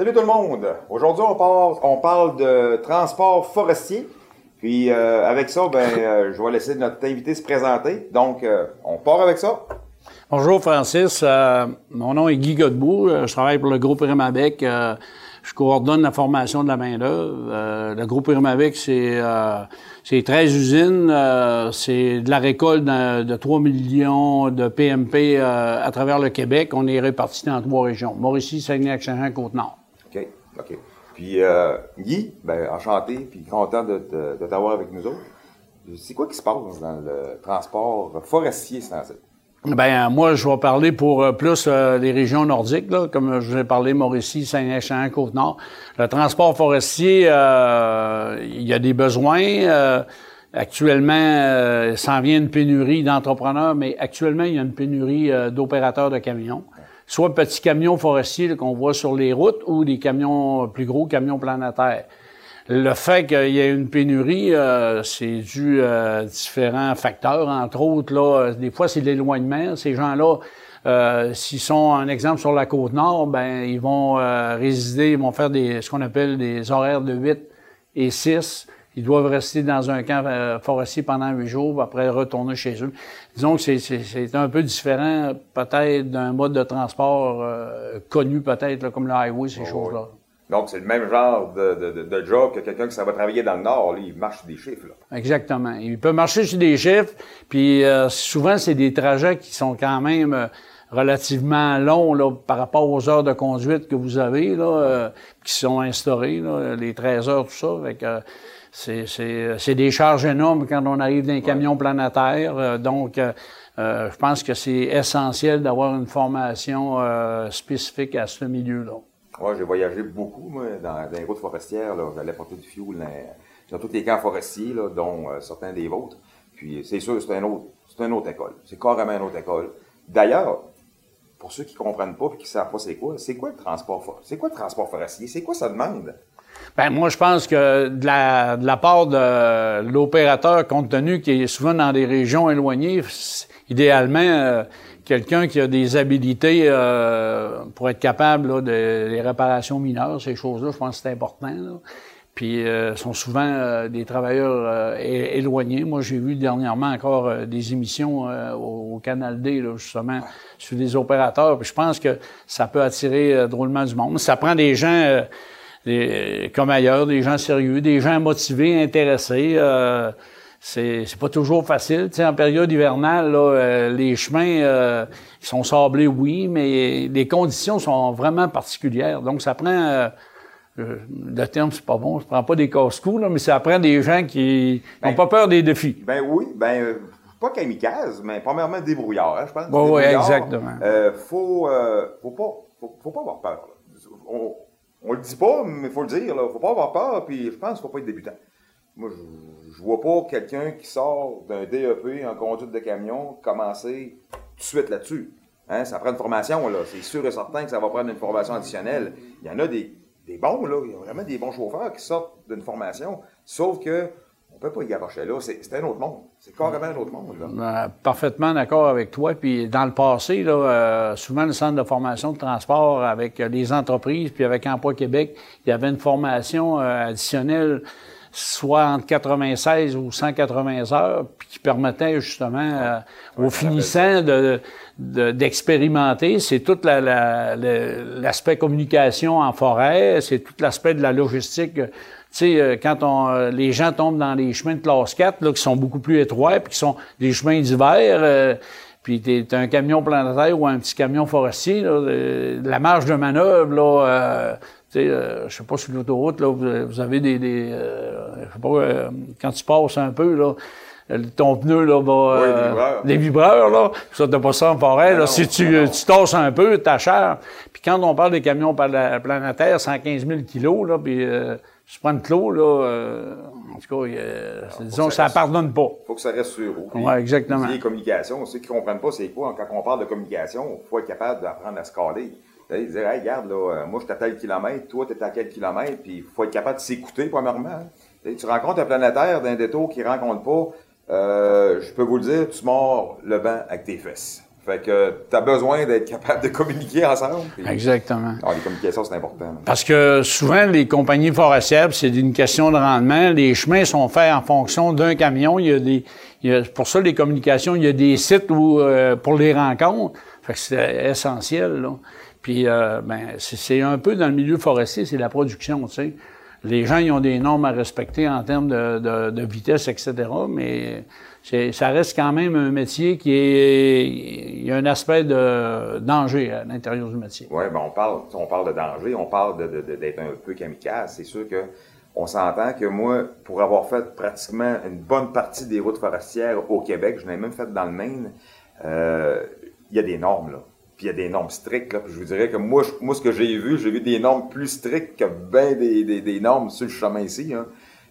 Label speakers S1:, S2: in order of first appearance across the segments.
S1: Salut tout le monde. Aujourd'hui, on parle, de transport forestier. Puis euh, avec ça, ben, euh, je vais laisser notre invité se présenter. Donc, euh, on part avec ça.
S2: Bonjour Francis, mon nom est Guy Godbout, je travaille pour le groupe Rimavec. Euh, je coordonne la formation de la main-d'œuvre. Le groupe Rimavec, c'est c'est 13 usines, c'est de la récolte de, de 3 millions de PMP à travers le Québec. On est répartis dans trois régions, Mauricie, Saguenay-Lac-Saint-Jean, Côte-Nord.
S1: OK. Puis euh, Guy, ben, enchanté, puis content de, de t'avoir avec nous autres. C'est quoi qui se passe dans le transport forestier, ainsi?
S2: Ben moi, je vais parler pour euh, plus euh, les régions nordiques, là, comme je vous ai parlé, Mauricie, Saint-Jean, Côte-Nord. Le transport forestier, euh, il y a des besoins. euh, actuellement, euh, s'en vient une pénurie d'entrepreneurs, mais actuellement, il y a une pénurie euh, d'opérateurs de camions. Soit petits camions forestiers qu'on voit sur les routes ou des camions plus gros, camions planétaires. Le fait qu'il y ait une pénurie, euh, c'est dû à différents facteurs, entre autres. Là, euh, des fois, c'est l'éloignement. Ces gens-là, euh, s'ils sont, un exemple, sur la côte nord, ben ils vont euh, résider, ils vont faire des, ce qu'on appelle des horaires de 8 et 6. Ils doivent rester dans un camp euh, forestier pendant huit jours, puis après retourner chez eux. Disons que c'est- un peu différent, peut-être, d'un mode de transport euh, connu, peut-être, là, comme le highway, ces choses-là.
S1: Donc, c'est le même genre de, de, de- job que quelqu'un qui s'en va travailler dans le Nord. Lui, il marche sur des chiffres. Là.
S2: Exactement. Il peut marcher sur des chiffres, puis euh, souvent, c'est des trajets qui sont quand même euh, relativement longs là, par rapport aux heures de conduite que vous avez, là, euh, qui sont instaurées, là, les 13 heures, tout ça. Fait que, euh, c'est, des charges énormes quand on arrive dans un camion planétaire. euh, donc, euh, euh, je pense que c'est essentiel d'avoir une formation spécifique à ce milieu-là.
S1: Moi, j'ai voyagé beaucoup, moi, dans, dans les routes forestières. J'allais porter du fioul dans, dans tous les camps forestiers, là, dont euh, certains des vôtres. Puis, c'est sûr, c'est un autre, c'est une autre école. C'est carrément une autre école. D'ailleurs, pour ceux qui comprennent pas et qui savent pas c'est quoi, c'est quoi le transport for- C'est quoi le transport forestier? C'est quoi ça demande?
S2: Ben, moi, je pense que de la, de la part de l'opérateur, compte tenu qu'il est souvent dans des régions éloignées, idéalement, euh, quelqu'un qui a des habilités euh, pour être capable là, de les réparations mineures, ces choses-là, je pense que c'est important. là. Puis, euh, sont souvent euh, des travailleurs euh, éloignés. Moi, j'ai vu dernièrement encore des émissions au, au Canal D, là, justement, sur des opérateurs. Puis, je pense que ça peut attirer drôlement du monde. Ça prend des gens... comme ailleurs, des gens sérieux, des gens motivés, intéressés. Euh, c'est c'est pas toujours facile. Tu sais, en période hivernale, là, euh, les chemins euh, ils sont sablés, oui, mais les conditions sont vraiment particulières. Donc, ça prend... euh, euh, le terme, c'est pas bon, ça prend pas des casse-cous, là, mais ça prend des gens qui n'ont
S1: Ben,
S2: pas peur des défis.
S1: Ben oui, ben euh, pas kamikaze, mais premièrement débrouillard, hein, je pense.
S2: Ouais,
S1: Débrouillard,
S2: exactement.
S1: Euh, faut, euh, faut pas, faut, faut pas avoir peur. là. On, on le dit pas, mais faut le dire. Là. Faut pas avoir peur. Puis je pense qu'il faut pas être débutant. Moi, je, je vois pas quelqu'un qui sort d'un DEP en conduite de camion commencer tout de suite là-dessus. Hein, ça prend une formation, là. C'est sûr et certain que ça va prendre une formation additionnelle. Il y en a des, des bons, là. Il y a vraiment des bons chauffeurs qui sortent d'une formation. Sauf que on peut pas y garocher là. C'est un autre monde. C'est carrément un autre monde, là.
S2: Euh, parfaitement d'accord avec toi. Puis dans le passé, là, euh, souvent le centre de formation de transport avec euh, les entreprises, puis avec Emploi Québec, il y avait une formation euh, additionnelle, soit entre 96 ou 180 heures, puis qui permettait justement euh, aux finissants de de- d'expérimenter, c'est tout la- la- l'aspect communication en forêt, c'est tout l'aspect de la logistique. Tu sais, euh, quand on, euh, les gens tombent dans les chemins de classe 4, là, qui sont beaucoup plus étroits, puis qui sont des chemins d'hiver, euh, puis t'es un camion planétaire ou un petit camion forestier, là, euh, la marge de manœuvre, là, euh, tu sais, euh, je sais pas, sur l'autoroute, là, vous, avez des, des euh, je sais pas, euh, quand tu passes un peu, là, ton pneu, là, va...
S1: Oui, les
S2: euh,
S1: vibreurs.
S2: les vibreurs, là, ça, t'as pas ça en forêt, là.
S1: non,
S2: si tu,
S1: non.
S2: tu tasses un peu, t'as cher. Puis quand on parle des camions pla- planétaires, 115 000 kilos, là, puis euh, tu prends le clos, là, euh, en tout cas, il c'est- disons,
S1: que
S2: ça ne pardonne pas.
S1: faut que ça reste sur. Puis,
S2: Ouais, exactement.
S1: Les communications, ceux qui comprennent pas c'est quoi, quand on parle de communication, il faut être capable d'apprendre à se caler. Sais, Dire, hey, regarde, là, euh, moi, je suis à tel kilomètre, toi, tu es à quel kilomètre, puis il faut être capable de s'écouter, premièrement. hein. Tu rencontres un planétaire d'un détour qui rencontre pas, euh, je peux vous le dire, tu mords le banc avec tes fesses. Fait que tu as besoin d'être capable de communiquer ensemble.
S2: Exactement.
S1: Alors, les communications, c'est important.
S2: Parce que souvent, les compagnies forestières, c'est une question de rendement. Les chemins sont faits en fonction d'un camion. Il y a des, il y a, pour ça, les communications, il y a des sites où, euh, pour les rencontres. Fait que c'est essentiel, là. Puis, euh, ben, c'est un peu dans le milieu forestier, c'est la production, tu sais. Les gens, ils ont des normes à respecter en termes de, de, de vitesse, etc., mais ça reste quand même un métier qui est. Il y a un aspect de danger à l'intérieur du métier.
S1: Oui, ben on parle, on parle de danger, on parle d'être un peu kamikaze. C'est sûr que on s'entend que moi, pour avoir fait pratiquement une bonne partie des routes forestières au Québec, je l'ai même fait dans le Maine, euh, il y a des normes, là. Puis il y a des normes strictes, là. Puis je vous dirais que moi, moi ce que j'ai vu, j'ai vu des normes plus strictes que bien des, des, normes sur le chemin ici. Hein.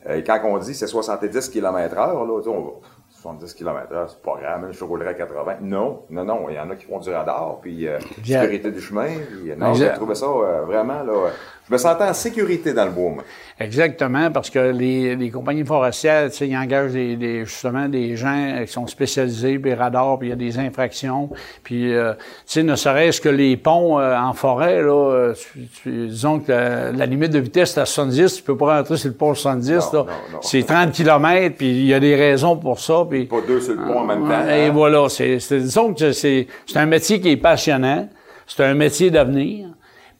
S1: Euh, quand on dit c'est 70 km heure, là, on, 70 km/h, c'est pas grave, même je roulerais à 80. Non, non, non, il y en a qui font du radar, puis euh, sécurité du chemin. Puis, euh, non, j'ai trouvé ça euh, vraiment, là, je me sentais en sécurité dans le moi.
S2: Exactement, parce que les, les compagnies forestières, tu sais, ils engagent des, des, justement des gens qui sont spécialisés, puis radars, puis il y a des infractions. Puis, euh, tu sais, ne serait-ce que les ponts euh, en forêt, là, euh, disons que la, limite de vitesse est à 70, tu peux pas rentrer sur le pont 70, là. C'est 30 km, puis il y a des raisons pour ça. Puis,
S1: pas deux sur le pont en même temps.
S2: Et hein? voilà, c'est, disons que c'est un métier qui est passionnant, c'est un métier d'avenir.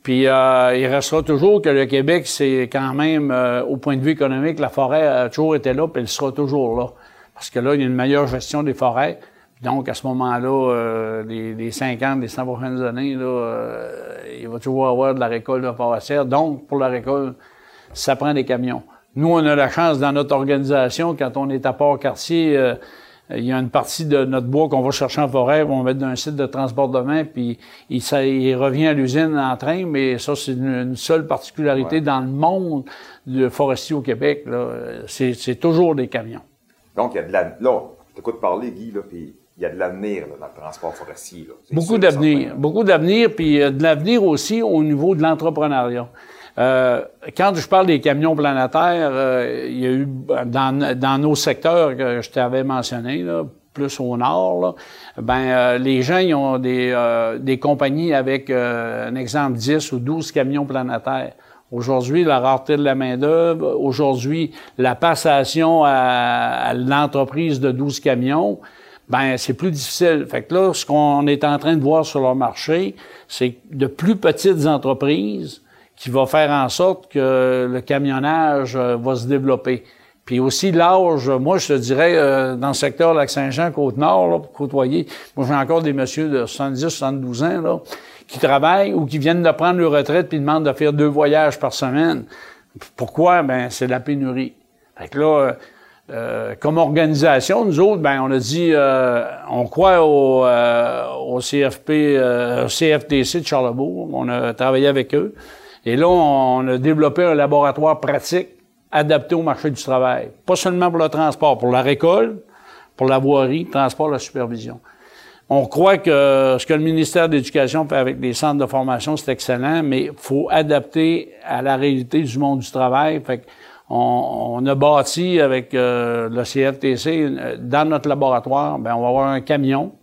S2: Puis euh, il restera toujours que le Québec, c'est quand même, euh, au point de vue économique, la forêt a toujours été là, puis elle sera toujours là. Parce que là, il y a une meilleure gestion des forêts. Donc, à ce moment-là, euh, les, les 50, les 100 prochaines années, là, euh, il va toujours avoir de la récolte de forestière. Donc, pour la récolte, ça prend des camions. Nous, on a la chance dans notre organisation, quand on est à Port-Cartier, il y a une partie de notre bois qu'on va chercher en forêt, on va mettre dans un site de transportement, puis il, ça, il revient à l'usine en train, mais ça, c'est une, seule particularité dans le monde du forestier au Québec. C'est toujours des camions.
S1: Donc, il y a de la... Là, t'écoutes parler, Guy, là, puis il y a de l'avenir dans le transport forestier.
S2: Beaucoup d'avenir. Beaucoup d'avenir, puis de l'avenir aussi au niveau de l'entrepreneuriat. Euh, quand je parle des camions planétaires, euh, il y a eu dans, dans nos secteurs que je t'avais mentionné, là, plus au nord, là, ben euh, les gens ils ont des, des compagnies avec un exemple 10 ou 12 camions planétaires. Aujourd'hui, la rareté de la main-d'œuvre, aujourd'hui, la passation à, à l'entreprise de 12 camions, ben c'est plus difficile. Fait que là, ce qu'on est en train de voir sur leur marché, c'est de plus petites entreprises qui va faire en sorte que le camionnage euh, va se développer. Puis aussi l'âge, moi je te dirais, euh, dans le secteur Lac-Saint-Jean, Côte-Nord, pour côtoyer, moi j'ai encore des messieurs de 70, 72 ans, là, qui travaillent ou qui viennent de prendre leur retraite puis demandent de faire deux voyages par semaine. Pourquoi? Ben c'est la pénurie. Fait que là, euh, comme organisation, nous autres, ben on a dit, on croit au, au CFP, au CFTC de Charlebourg. On a travaillé avec eux. Et là, on a développé un laboratoire pratique adapté au marché du travail. Pas seulement pour le transport, pour la récolte, pour la voirie, transport, la supervision. On croit que ce que le ministère de l'Éducation fait avec les centres de formation, c'est excellent, mais il faut adapter à la réalité du monde du travail. Fait on, a bâti avec euh, le CFTC, euh, dans notre laboratoire, ben, on va avoir un camion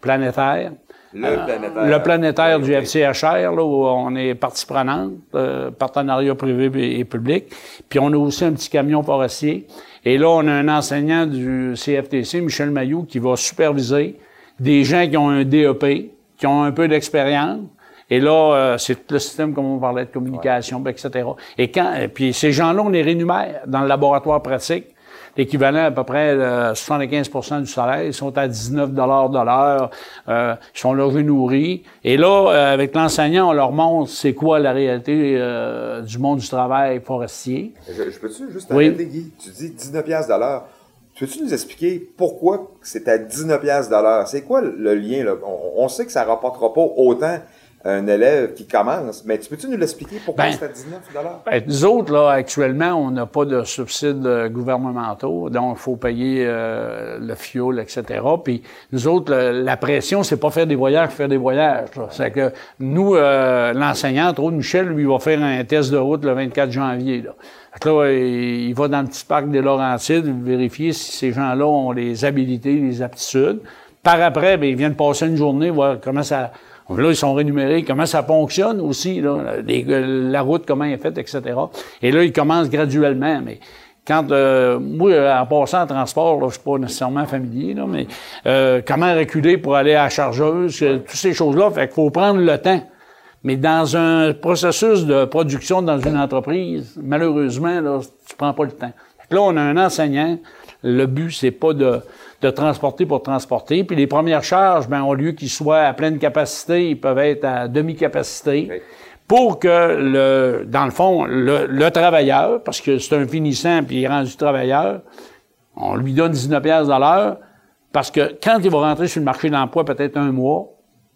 S2: planétaire
S1: le
S2: planétaire. du FCHR, là, où on est partie prenante, euh, partenariat privé et public. Puis on a aussi un petit camion forestier. Et là, on a un enseignant du CFTC, Michel Mailloux, qui va superviser des gens qui ont un DEP, qui ont un peu d'expérience. Et là, euh, c'est le système, comme on parlait, de communication, etc. Et quand, et puis ces gens-là, on les rémunère dans le laboratoire pratique l'équivalent à peu près de 75% du salaire. Ils sont à 19 de l'heure. Euh, ils sont logés nourris. Et là, euh, avec l'enseignant, on leur montre c'est quoi la réalité euh, du monde du travail forestier.
S1: Je, peux-tu juste arrêter, Guy? Tu dis 19 de l'heure. Peux-tu nous expliquer pourquoi c'est à 19 de l'heure? C'est quoi le lien? Là? On, on, sait que ça rapportera pas autant un élève qui commence. Mais tu peux-tu nous l'expliquer pourquoi ben, c'est à 19
S2: ben, Nous autres, là, actuellement, on n'a pas de subsides euh, gouvernementaux, donc il faut payer euh, le fioul, etc. Puis nous autres, la pression, c'est pas faire des voyages, faire des voyages. C'est que nous, euh, l'enseignant, trop Michel, lui, va faire un test de route le 24 janvier. Là. là, il va dans le petit parc des Laurentides vérifier si ces gens-là ont les habilités, les aptitudes. par après, bien, ils viennent passer une journée, voir comment ça. Là, ils sont rémunérés, comment ça fonctionne aussi, là, la route, comment elle est faite, etc. Et là, ils commencent graduellement, mais quand, euh, moi, en passant en transport, là, je suis pas nécessairement familier, là, mais euh, comment reculer pour aller à la chargeuse, euh, toutes ces choses-là, fait qu'il faut prendre le temps. Mais dans un processus de production dans une entreprise, malheureusement, là, tu prends pas le temps. Là, on a un enseignant. Le but, c'est pas de, de transporter pour transporter. Puis les premières charges, ben, au lieu qu'ils soient à pleine capacité, ils peuvent être à demi-capacité. Pour que, le, dans le fond, le, travailleur, parce que c'est un finissant puis il est rendu travailleur, on lui donne 19 pièces à l'heure, parce que quand il va rentrer sur le marché de l'emploi, peut-être un mois,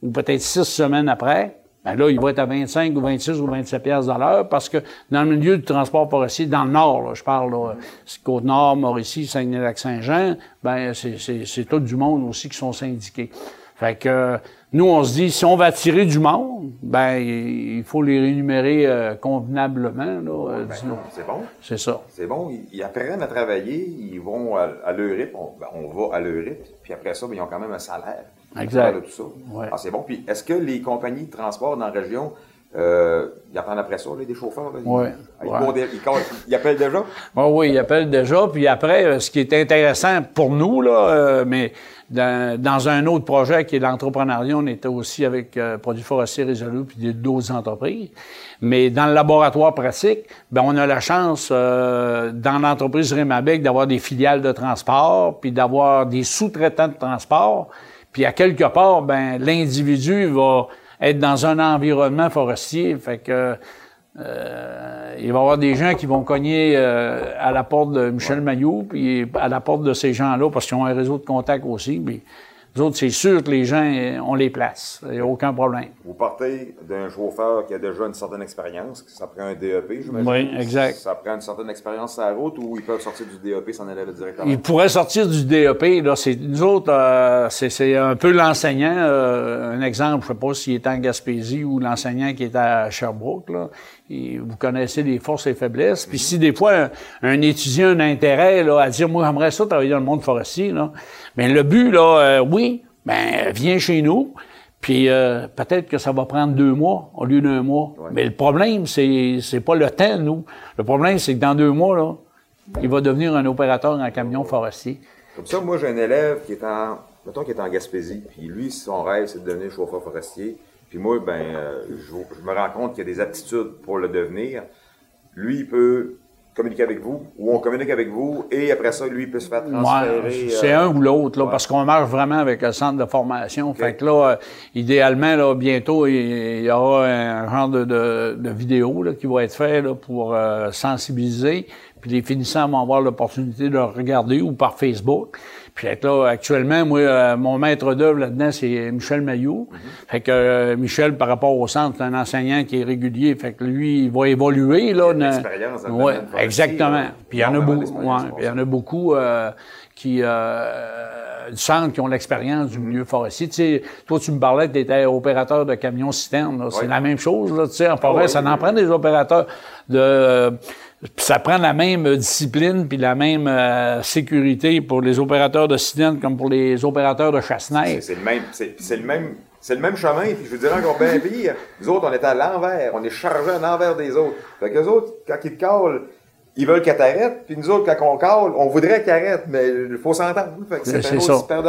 S2: ou peut-être six semaines après, ben là, il va être à 25 ou 26 ou 27 pièces à l'heure parce que dans le milieu du transport forestier, dans le Nord, là, je parle, là, Côte-Nord, Mauricie, Saguenay-Lac-Saint-Jean, ben c'est tout du monde aussi qui sont syndiqués. Fait que nous, on se dit, si on va attirer du monde, ben il faut les rémunérer euh, convenablement. Là,
S1: ben, c'est bon.
S2: C'est ça.
S1: C'est bon. Ils, apprennent à travailler, ils vont à, leur rythme, on, ben, on, va à leur rythme, puis après ça, ben, ils ont quand même un salaire.
S2: Exact.
S1: tout ça. Ah, c'est bon. Puis est-ce que les compagnies de transport dans la région, euh, ils apprennent après ça, là, des chauffeurs?
S2: Oui.
S1: Ils, appellent déjà?
S2: Oh, oui, ils appellent déjà. Puis après, euh, ce qui est intéressant pour nous, là, euh, mais dans, un autre projet qui est l'entrepreneuriat, on était aussi avec euh, Produits forestiers résolus puis d'autres entreprises. Mais dans le laboratoire pratique, ben on a la chance dans l'entreprise Rémabec d'avoir des filiales de transport puis d'avoir des sous-traitants de transport puis à quelque part, ben l'individu va être dans un environnement forestier, fait que euh, il va y avoir des gens qui vont cogner euh, à la porte de Michel Maillot, puis à la porte de ces gens-là, parce qu'ils ont un réseau de contacts aussi. Puis, nous autres, c'est sûr que les gens, euh, on les place. Il n'y a aucun problème.
S1: Vous partez d'un chauffeur qui a déjà une certaine expérience, ça prend un DEP, j'imagine.
S2: Oui, exact.
S1: Ça prend une certaine expérience sur la route ou ils peuvent sortir du DEP s'en aller directement?
S2: Ils pourraient sortir du DEP. Là, c'est, nous autres, euh, c'est, un peu l'enseignant. Euh, un exemple, je ne sais pas s'il est en Gaspésie ou l'enseignant qui est à Sherbrooke. Là. Vous connaissez les forces et faiblesses. Puis si des fois, un, étudiant a un intérêt là, à dire, moi, j'aimerais ça travailler dans le monde forestier, là, mais le but, là, euh, oui, ben, viens chez nous. Puis euh, peut-être que ça va prendre deux mois au lieu d'un mois. Mais le problème, c'est c'est pas le temps, nous. Le problème, c'est que dans deux mois, là, il va devenir un opérateur en camion forestier.
S1: Comme ça, moi, j'ai un élève qui est en, mettons, qui est en Gaspésie, puis lui, son rêve, c'est de devenir chauffeur forestier. Puis moi, ben, euh, je, je, me rends compte qu'il y a des aptitudes pour le devenir. Lui, il peut communiquer avec vous, ou on communique avec vous, et après ça, lui, il peut se faire transférer.
S2: c'est euh, un ou l'autre, là, parce qu'on marche vraiment avec le centre de formation. Fait que là, euh, idéalement, là, bientôt, il, y aura un genre de, de, vidéo là, qui va être fait là, pour sensibiliser. Puis les finissants vont avoir l'opportunité de le regarder ou par Facebook. Puis là, actuellement, moi, euh, mon maître d'œuvre là-dedans, c'est Michel Maillot. Mhm. Fait que euh, Michel, par rapport au centre, c'est un enseignant qui est régulier. Fait que lui, il va évoluer. Là,
S1: il a
S2: ouais, Exactement. Puis il y en a beaucoup. Ouais, il y en a beaucoup euh, qui du centre qui ont l'expérience du milieu forestier. Tu sais, toi, tu me parlais que tu étais opérateur de camions citernes. C'est la même chose. Là, tu sais, en forêt, ça en prend des opérateurs de ça prend la même discipline puis la même euh, sécurité pour les opérateurs de cylindres comme pour les opérateurs de chasse-neige.
S1: C'est le même, c'est le même, c'est le même chemin. Puis je vous dirais encore bien pire. Nous autres, on est à l'envers. On est chargé à l'envers des autres. Fait que les autres, quand ils te calent, ils veulent qu'elle t'arrête, puis nous autres, quand on cale, on voudrait qu'elle arrête, mais il faut s'entendre. c'est un de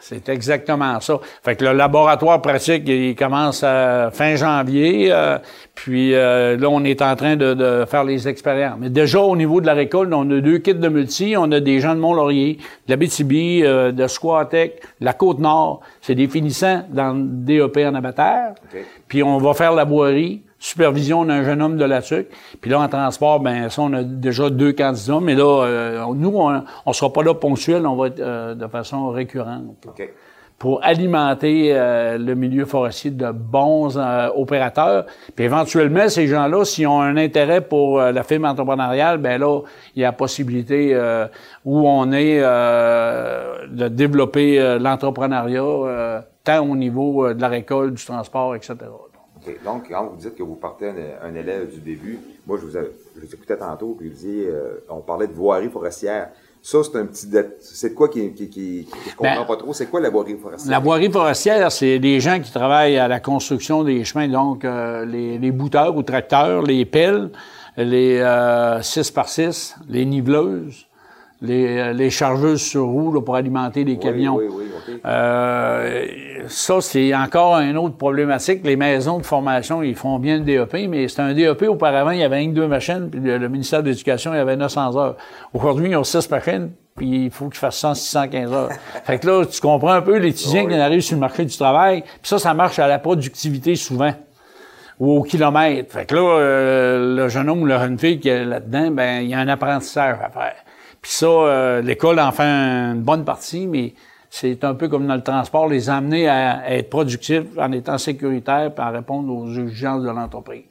S2: C'est exactement ça. Fait que le laboratoire pratique, il commence à fin janvier, euh, puis euh, là, on est en train de, faire les expériences. Mais déjà, au niveau de la récolte, on a deux kits de multi, on a des gens de Mont-Laurier, de la BTB, euh, de Squatec, de la Côte-Nord. C'est des finissants dans le DEP en abatteur. Puis on va faire la boirie supervision d'un jeune homme de la TUC. Puis là, en transport, ben ça, on a déjà deux candidats, mais là, euh, nous, on ne sera pas là ponctuel, on va être euh, de façon récurrente. Pour alimenter euh, le milieu forestier de bons opérateurs. Puis éventuellement, ces gens-là, s'ils ont un intérêt pour la firme entrepreneuriale, ben là, il y a la possibilité où on est de développer l'entrepreneuriat tant au niveau de la récolte, du transport, etc.
S1: Donc, quand vous dites que vous partez un, élève du début, moi, je vous, écoutais tantôt, puis je dis, euh, on parlait de voirie forestière. Ça, c'est un petit... C'est quoi qui... qui, qui, je comprends ben, pas trop? C'est quoi la voirie forestière?
S2: La voirie forestière, c'est des gens qui travaillent à la construction des chemins, donc euh, les, les bouteurs ou tracteurs, les pelles, les 6 par 6 les niveleuses, les, les chargeuses sur roues pour alimenter les camions.
S1: Oui, oui, oui,
S2: euh, ça, c'est encore une autre problématique. Les maisons de formation, ils font bien le DEP, mais c'est un DEP. Auparavant, il y avait une deux machines, puis le, ministère de l'Éducation, il y avait 900 heures. Aujourd'hui, ils ont six machines, puis il faut qu'ils fassent 100, 615 heures. fait que là, tu comprends un peu l'étudiant qui arrive sur le marché du travail. Puis ça, ça marche à la productivité souvent ou au kilomètre. Fait que là, euh, le jeune homme ou la jeune fille qui est là-dedans, ben il y a un apprentissage à faire. Puis ça, euh, l'école en fait une bonne partie, mais c'est un peu comme dans le transport, les amener à, être productifs en étant sécuritaires et en répondre aux exigences de l'entreprise.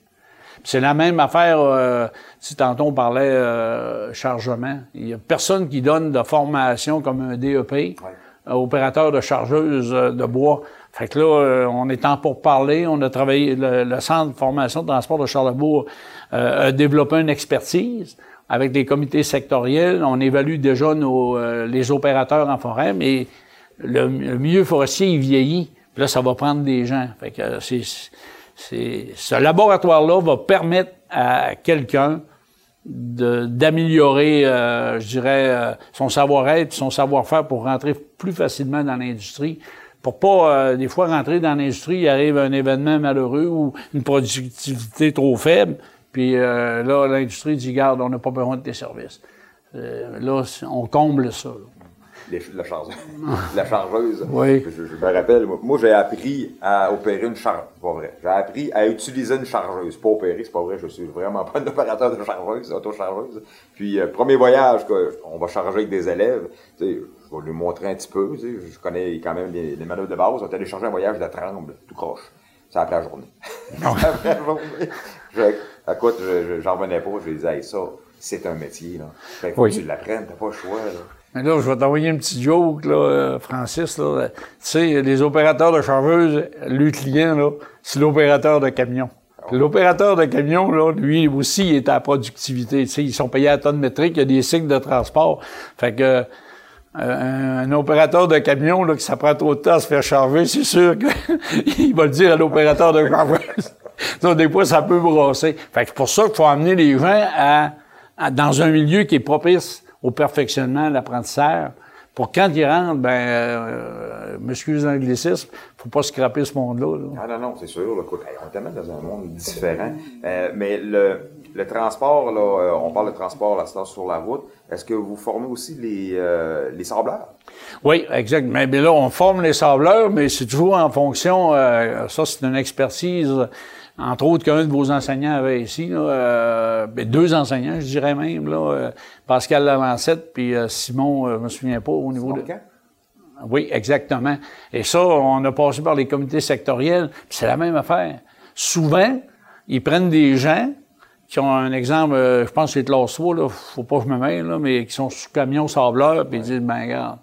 S2: C'est la même affaire, euh, si tantôt on parlait euh, chargement. Il y a personne qui donne de formation comme un DEP, opérateur de chargeuse de bois. Fait que là, on est en pour parler. On a travaillé, le, Centre de formation de transport de Charlebourg a développé une expertise avec des comités sectoriels, on évalue déjà nos, euh, les opérateurs en forêt, mais le, milieu forestier, il vieillit. Puis là, ça va prendre des gens. Fait que euh, c'est, ce laboratoire-là va permettre à quelqu'un d'améliorer, euh, je dirais, son savoir-être, son savoir-faire pour rentrer plus facilement dans l'industrie. Pour pas, des fois, rentrer dans l'industrie, il arrive un événement malheureux ou une productivité trop faible. Puis euh, là, l'industrie dit, garde, on n'a pas besoin de tes services. Euh, là, on comble ça.
S1: la, chargeuse. la chargeuse.
S2: Oui.
S1: Je, me rappelle, moi, j'ai appris à opérer une chargeuse. pas vrai. J'ai appris à utiliser une chargeuse. Pas opérer, c'est pas vrai. Je suis vraiment pas un opérateur de chargeuse, auto-chargeuse. Puis, euh, premier voyage, on va charger avec des élèves. Tu sais, je vais lui montrer un petit peu. Tu sais, je connais quand même les, les manœuvres de base. On est allé charger un voyage de Tremble, tout croche. C'est après la journée. après la journée. Écoute, j'en revenais pas, je disais, ça, c'est un métier, là. Fait faut que tu l'apprennes, t'as pas le choix, là.
S2: Mais là, je vais t'envoyer un petit joke, là, euh, Francis, là. Tu sais, les opérateurs de chargeuse, le client, là, c'est l'opérateur de camion. Ah l'opérateur de camion, là, lui aussi, il est à la productivité. Tu sais, ils sont payés à tonne métrique, il y a des cycles de transport. Fait que euh, un, opérateur de camion là, qui s'apprend trop de temps à se faire charger, c'est sûr qu'il va le dire à l'opérateur de chargeuse. Donc, des fois, ça peut brasser. Fait que c'est pour ça qu'il faut amener les gens à, dans un milieu qui est propice au perfectionnement, à l'apprentissage. Pour quand ils rentrent, ben, euh, m'excuse l'anglicisme, faut pas scraper ce monde-là.
S1: Ah non, non, c'est sûr. écoute, on est tellement dans un monde différent. Euh, mais le, le transport, là, euh, on parle de transport là, sur la route. Est-ce que vous formez aussi les, euh, les sableurs?
S2: Oui, exact. Mais, là, on forme les sableurs, mais c'est toujours en fonction. Euh, ça, c'est une expertise entre autres qu'un de vos enseignants avait ici, là, euh, ben, deux enseignants, je dirais même, là, euh, Pascal Lavancette puis euh, Simon, je me souviens pas au niveau de. Oui, exactement. Et ça, on a passé par les comités sectoriels, c'est la même affaire. Souvent, ils prennent des gens qui ont un exemple, je pense que c'est classe 3, là, faut pas que je me mêle, là, mais qui sont sous camion sableur, puis ils disent, ben regarde.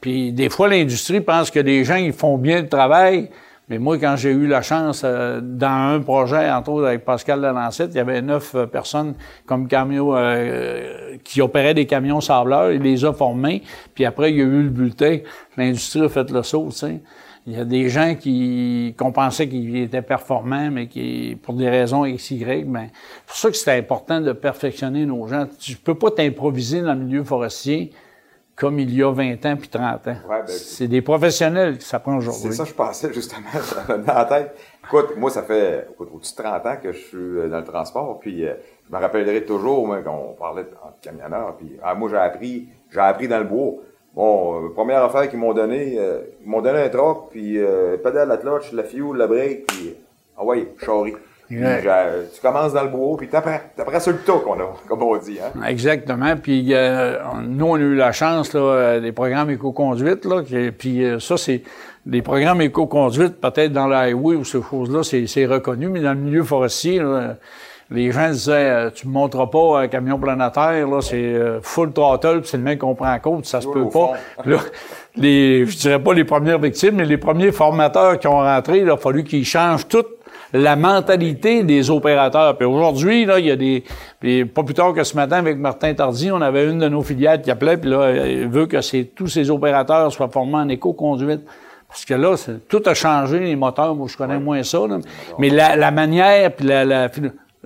S2: Puis des fois, l'industrie pense que les gens, ils font bien le travail, mais moi, quand j'ai eu la chance, euh, dans un projet, entre autres avec Pascal Lalancette, il y avait neuf euh, personnes comme camions euh, qui opéraient des camions sableurs. Il les a formés. Puis après, il y a eu le bulletin. L'industrie a fait le saut, tu sais. Il y a des gens qui qu'on pensait qu'ils étaient performants, mais qui, pour des raisons X, Y, ben, c'est pour ça que c'est important de perfectionner nos gens. Tu peux pas t'improviser dans le milieu forestier comme il y a 20 ans puis 30 ans.
S1: Ben,
S2: c'est des professionnels qui s'apprennent aujourd'hui.
S1: C'est ça que je pensais justement, ça me dans la tête. Écoute, moi, ça fait au-dessus de 30 ans que je suis euh, dans le transport, puis euh, je me rappellerai toujours moi, quand on parlait de camionneur, puis ah, moi, j'ai appris, j'ai appris dans le bois. Bon, euh, première affaire qu'ils m'ont donné, ils m'ont donné un troc, puis pédale, la clutch, la fuel, la brake, puis ah ouais, charrie tu commences dans le bois, puis t'apprends, t'apprends sur le tas, qu'on a, comme on dit. Hein?
S2: Exactement. Puis euh, nous, on a eu la chance, là, euh, des programmes éco-conduite, là, puis euh, ça, c'est des programmes éco-conduite, peut-être dans l'highway ou ces choses-là, c'est, reconnu, mais dans le milieu forestier, les gens disaient, tu me montreras pas un camion planétaire, là, c'est full throttle, puis c'est le mec qu'on prend en compte, ça se peut pas. Là, les, je dirais pas les premières victimes, mais les premiers formateurs qui ont rentré, il a fallu qu'ils changent tout la mentalité des opérateurs. Puis aujourd'hui, là, il y a des... Puis pas plus tard que ce matin, avec Martin Tardy, on avait une de nos filiales qui appelait, puis là, il veut que tous ces opérateurs soient formés en éco-conduite. Parce que là, tout a changé, les moteurs, moi je connais moins ça, mais la, manière, puis la... la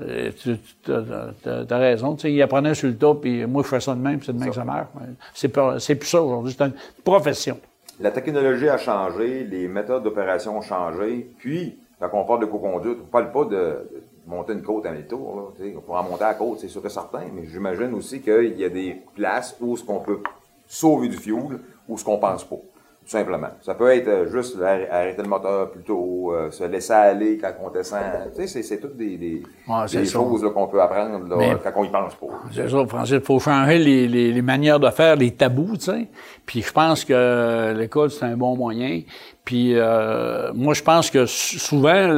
S2: euh, tu as, raison. Tu sais, il apprenait sur le tas, puis moi, je fais ça de même, c'est de même que ça marche. C'est plus ça aujourd'hui, c'est une profession.
S1: La technologie a changé, les méthodes d'opération ont changé, puis, quand on parle de co-conduite, on ne parle pas de, monter une côte à tour. on pourra monter à la côte, c'est sûr que certain, mais j'imagine aussi qu'il y a des places où ce qu'on peut sauver du fuel, ou ce qu'on pense pas tout simplement. Ça peut être euh, juste arrêter le moteur plutôt, euh, se laisser aller quand on descend. Tu sais, c'est toutes des, des, choses qu'on peut apprendre quand on y pense pas.
S2: C'est ça, Francis. Il faut changer les, les, les, manières de faire, les tabous, tu sais. Puis je pense que l'école, c'est un bon moyen. Puis euh, moi, je pense que souvent,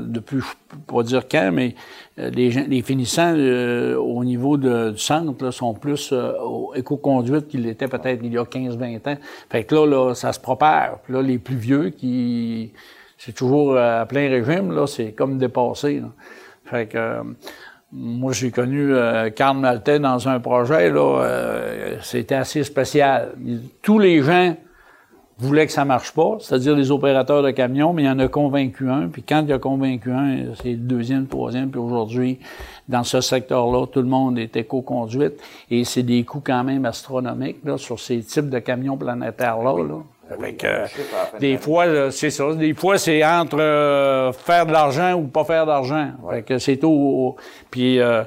S2: depuis, pas dire quand, mais euh, les, finissants euh, au niveau de, du centre là, sont plus euh, éco-conduite qu'ils l'étaient peut-être il y a 15-20 ans. Fait que là, là, ça se propage. Puis là, les plus vieux qui c'est toujours à plein régime, là, c'est comme dépassé. Là. Fait que moi, j'ai connu Karl Maltais dans un projet, là, c'était assez spécial. Tous les gens voulait que ça marche pas, c'est-à-dire les opérateurs de camions, mais il y en a convaincu un. Puis quand il a convaincu un, c'est le deuxième, le troisième. Puis aujourd'hui, dans ce secteur-là, tout le monde est éco-conduite. Et c'est des coûts quand même astronomiques là, sur ces types de camions planétaires-là. Là. Avec, euh, des fois, c'est ça. Des fois, c'est entre euh, faire de l'argent ou pas faire d'argent. Fait que c'est tout. Puis euh,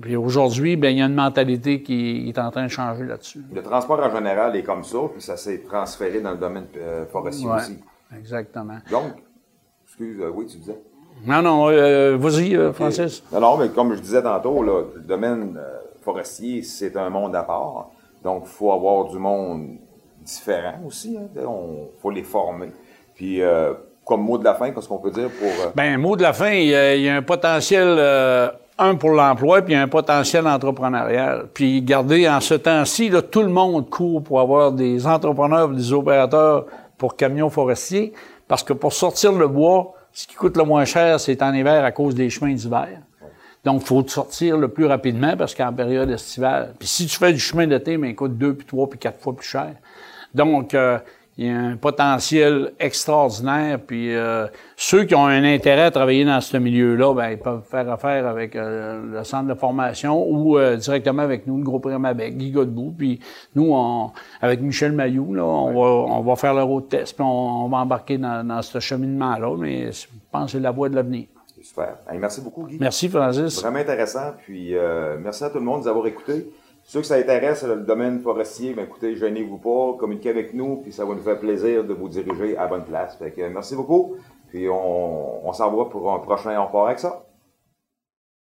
S2: puis aujourd'hui, ben, il y a une mentalité qui est en train de changer là-dessus.
S1: Le transport en général est comme ça, puis ça s'est transféré dans le domaine euh, forestier aussi.
S2: Exactement.
S1: Donc, excuse, euh, oui, tu disais.
S2: Non, non, euh, vas-y, Francis.
S1: Non, non, mais comme je disais tantôt, là, le domaine forestier, c'est un monde à part. Donc, il faut avoir du monde différent aussi. Il hein. faut les former. Puis, comme mot de la fin, qu'est-ce qu'on peut dire pour...
S2: Ben, mot de la fin, il y a un potentiel un pour l'emploi, puis un potentiel entrepreneurial. Puis gardez, en ce temps-ci, tout le monde court pour avoir des entrepreneurs, des opérateurs pour camions forestiers, parce que pour sortir le bois, ce qui coûte le moins cher, c'est en hiver à cause des chemins d'hiver. Donc, il faut sortir le plus rapidement parce qu'en période estivale. Puis si tu fais du chemin d'été, mais il coûte deux, puis trois, puis quatre fois plus cher. Donc, euh, il y a un potentiel extraordinaire. Puis euh, ceux qui ont un intérêt à travailler dans ce milieu-là, ben, ils peuvent faire affaire avec euh, le centre de formation ou euh, directement avec nous, le groupe avec Guy Godbout. Puis nous, on, avec Michel Mayou, là, on, va, on va faire le road test, puis on, va embarquer dans, dans ce cheminement-là. Mais je pense que c'est la voie de l'avenir.
S1: Super. merci beaucoup, Guy.
S2: Merci, Francis.
S1: Vraiment intéressant. Puis merci à tout le monde de nous avoir écoutés. Ceux que ça intéresse, le domaine forestier, ben écoutez, gênez-vous pas, communiquez avec nous, puis ça va nous faire plaisir de vous diriger à bonne place. Fait que, merci beaucoup, puis on, on s'en va pour un prochain On part avec ça.